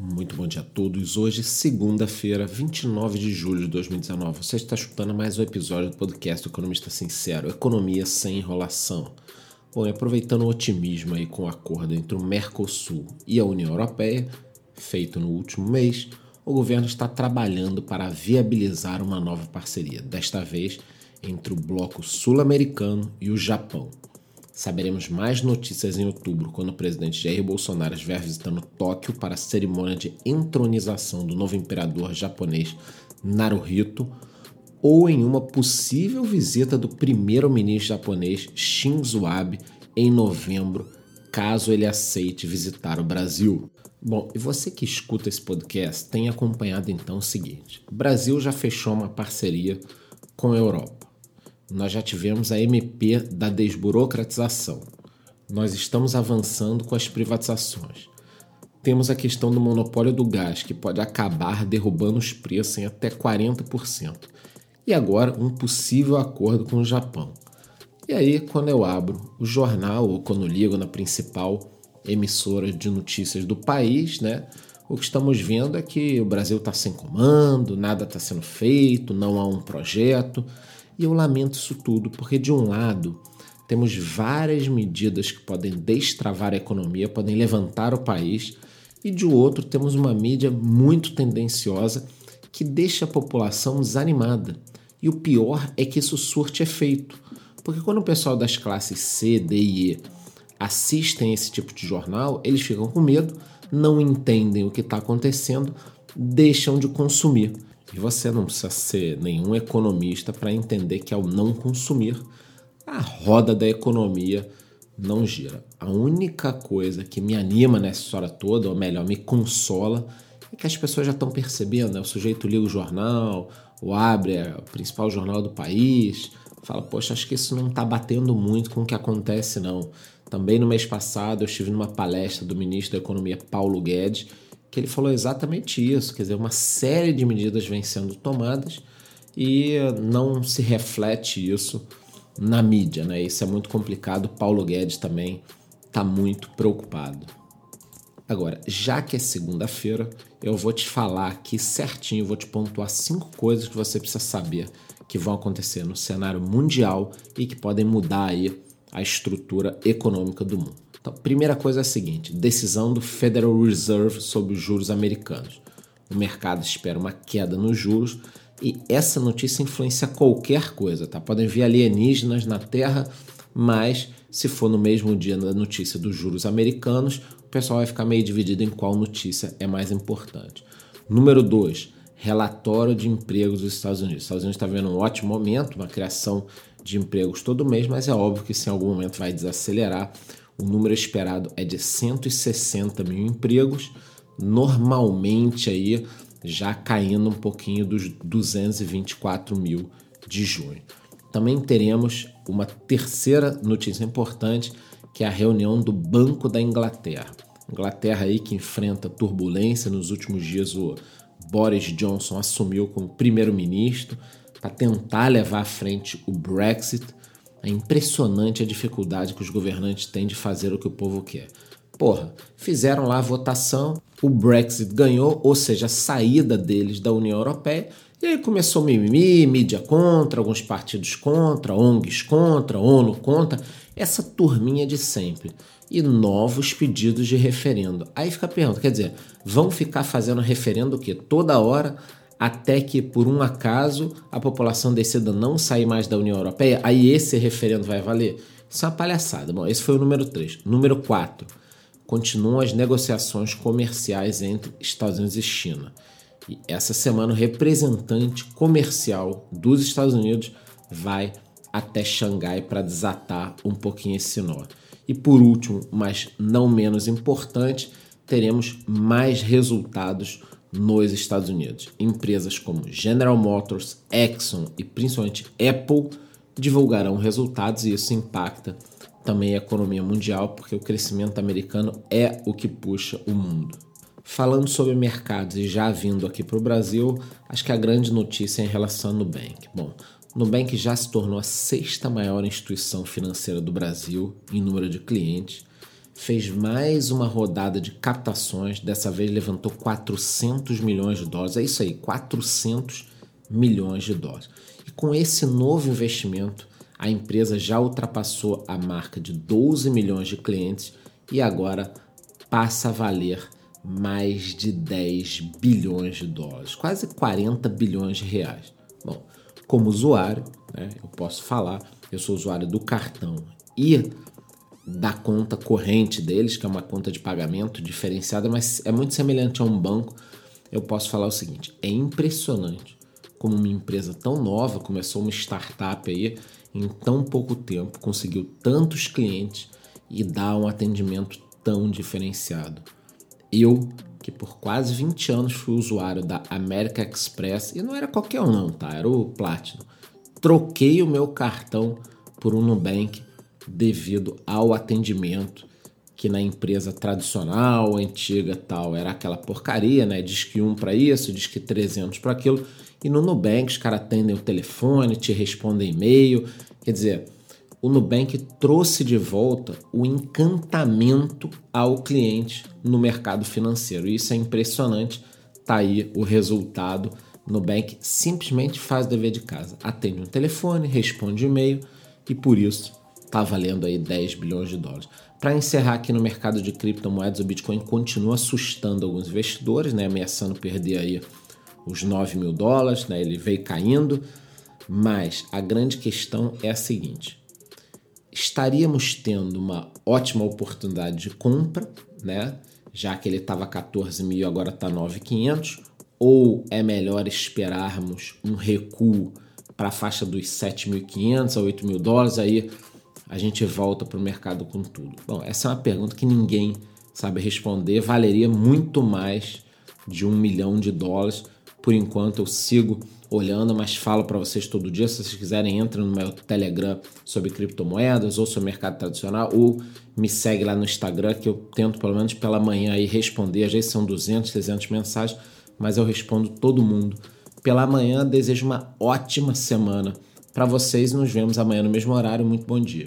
Muito bom dia a todos. Hoje, segunda-feira, 29 de julho de 2019. Você está escutando mais um episódio do podcast do Economista Sincero, Economia sem enrolação. Bom, e aproveitando o otimismo aí com o acordo entre o Mercosul e a União Europeia, feito no último mês, o governo está trabalhando para viabilizar uma nova parceria, desta vez entre o bloco sul-americano e o Japão. Saberemos mais notícias em outubro, quando o presidente Jair Bolsonaro estiver visitando Tóquio para a cerimônia de entronização do novo imperador japonês Naruhito, ou em uma possível visita do primeiro-ministro japonês Shinzo Abe em novembro, caso ele aceite visitar o Brasil. Bom, e você que escuta esse podcast tem acompanhado então o seguinte: o Brasil já fechou uma parceria com a Europa nós já tivemos a MP da desburocratização. Nós estamos avançando com as privatizações. Temos a questão do monopólio do gás, que pode acabar derrubando os preços em até 40%. E agora, um possível acordo com o Japão. E aí, quando eu abro o jornal ou quando ligo na principal emissora de notícias do país, né? O que estamos vendo é que o Brasil está sem comando, nada está sendo feito, não há um projeto. E eu lamento isso tudo, porque de um lado temos várias medidas que podem destravar a economia, podem levantar o país, e de outro temos uma mídia muito tendenciosa que deixa a população desanimada. E o pior é que isso surte efeito, porque quando o pessoal das classes C, D e E assistem esse tipo de jornal, eles ficam com medo, não entendem o que está acontecendo, deixam de consumir. E você não precisa ser nenhum economista para entender que ao não consumir, a roda da economia não gira. A única coisa que me anima nessa história toda, ou melhor, me consola, é que as pessoas já estão percebendo. Né? O sujeito liga o jornal, ou abre é, o principal jornal do país, fala: Poxa, acho que isso não está batendo muito com o que acontece, não. Também no mês passado eu estive numa palestra do ministro da Economia Paulo Guedes que ele falou exatamente isso, quer dizer, uma série de medidas vem sendo tomadas e não se reflete isso na mídia, né? Isso é muito complicado. Paulo Guedes também está muito preocupado. Agora, já que é segunda-feira, eu vou te falar aqui certinho, vou te pontuar cinco coisas que você precisa saber que vão acontecer no cenário mundial e que podem mudar aí a estrutura econômica do mundo. Então, primeira coisa é a seguinte: decisão do Federal Reserve sobre os juros americanos. O mercado espera uma queda nos juros e essa notícia influencia qualquer coisa, tá? Podem vir alienígenas na Terra, mas se for no mesmo dia da notícia dos juros americanos, o pessoal vai ficar meio dividido em qual notícia é mais importante. Número 2, relatório de empregos dos Estados Unidos. Os Estados Unidos está vendo um ótimo momento, uma criação de empregos todo mês, mas é óbvio que isso em algum momento vai desacelerar. O número esperado é de 160 mil empregos, normalmente aí já caindo um pouquinho dos 224 mil de junho. Também teremos uma terceira notícia importante, que é a reunião do Banco da Inglaterra. Inglaterra aí que enfrenta turbulência nos últimos dias, o Boris Johnson assumiu como primeiro-ministro para tentar levar à frente o Brexit é impressionante a dificuldade que os governantes têm de fazer o que o povo quer. Porra, fizeram lá a votação, o Brexit ganhou, ou seja, a saída deles da União Europeia, e aí começou mimimi, mídia contra, alguns partidos contra, ONGs contra, ONU contra, essa turminha de sempre. E novos pedidos de referendo. Aí fica a pergunta, quer dizer, vão ficar fazendo referendo o quê? Toda hora até que, por um acaso, a população decida não sair mais da União Europeia, aí esse referendo vai valer? Isso é uma palhaçada. Bom, esse foi o número 3. Número 4. Continuam as negociações comerciais entre Estados Unidos e China. E essa semana, o representante comercial dos Estados Unidos vai até Xangai para desatar um pouquinho esse nó. E por último, mas não menos importante, teremos mais resultados nos Estados Unidos. Empresas como General Motors, Exxon e principalmente Apple divulgarão resultados e isso impacta também a economia mundial, porque o crescimento americano é o que puxa o mundo. Falando sobre mercados e já vindo aqui para o Brasil, acho que a grande notícia é em relação ao Nubank. Bom, Nubank já se tornou a sexta maior instituição financeira do Brasil em número de clientes fez mais uma rodada de captações, dessa vez levantou 400 milhões de dólares. É isso aí, 400 milhões de dólares. E com esse novo investimento, a empresa já ultrapassou a marca de 12 milhões de clientes e agora passa a valer mais de 10 bilhões de dólares, quase 40 bilhões de reais. Bom, como usuário, né, eu posso falar, eu sou usuário do cartão e da conta corrente deles, que é uma conta de pagamento diferenciada, mas é muito semelhante a um banco. Eu posso falar o seguinte: é impressionante como uma empresa tão nova, começou uma startup aí, em tão pouco tempo, conseguiu tantos clientes e dá um atendimento tão diferenciado. Eu, que por quase 20 anos fui usuário da America Express, e não era qualquer um não, tá? Era o Platinum. Troquei o meu cartão por um Nubank devido ao atendimento que na empresa tradicional, antiga tal, era aquela porcaria, né? Diz que um para isso, diz que 300 para aquilo. E no Nubank os caras atendem o telefone, te respondem e-mail. Quer dizer, o Nubank trouxe de volta o encantamento ao cliente no mercado financeiro. Isso é impressionante. Tá aí o resultado. Nubank simplesmente faz o dever de casa. Atende um telefone, responde e-mail e por isso está valendo aí 10 bilhões de dólares. Para encerrar aqui no mercado de criptomoedas, o Bitcoin continua assustando alguns investidores, né, ameaçando perder aí os 9 mil dólares, né, ele veio caindo, mas a grande questão é a seguinte: estaríamos tendo uma ótima oportunidade de compra, né, já que ele estava 14 mil agora está 9.500, ou é melhor esperarmos um recuo para a faixa dos 7.500 a 8 mil dólares, aí a gente volta para o mercado com tudo? Bom, essa é uma pergunta que ninguém sabe responder. Valeria muito mais de um milhão de dólares. Por enquanto eu sigo olhando, mas falo para vocês todo dia. Se vocês quiserem, entrem no meu Telegram sobre criptomoedas ou sobre mercado tradicional, ou me segue lá no Instagram que eu tento pelo menos pela manhã aí responder. Às vezes são 200, 300 mensagens, mas eu respondo todo mundo. Pela manhã, desejo uma ótima semana para vocês. Nos vemos amanhã no mesmo horário. Muito bom dia.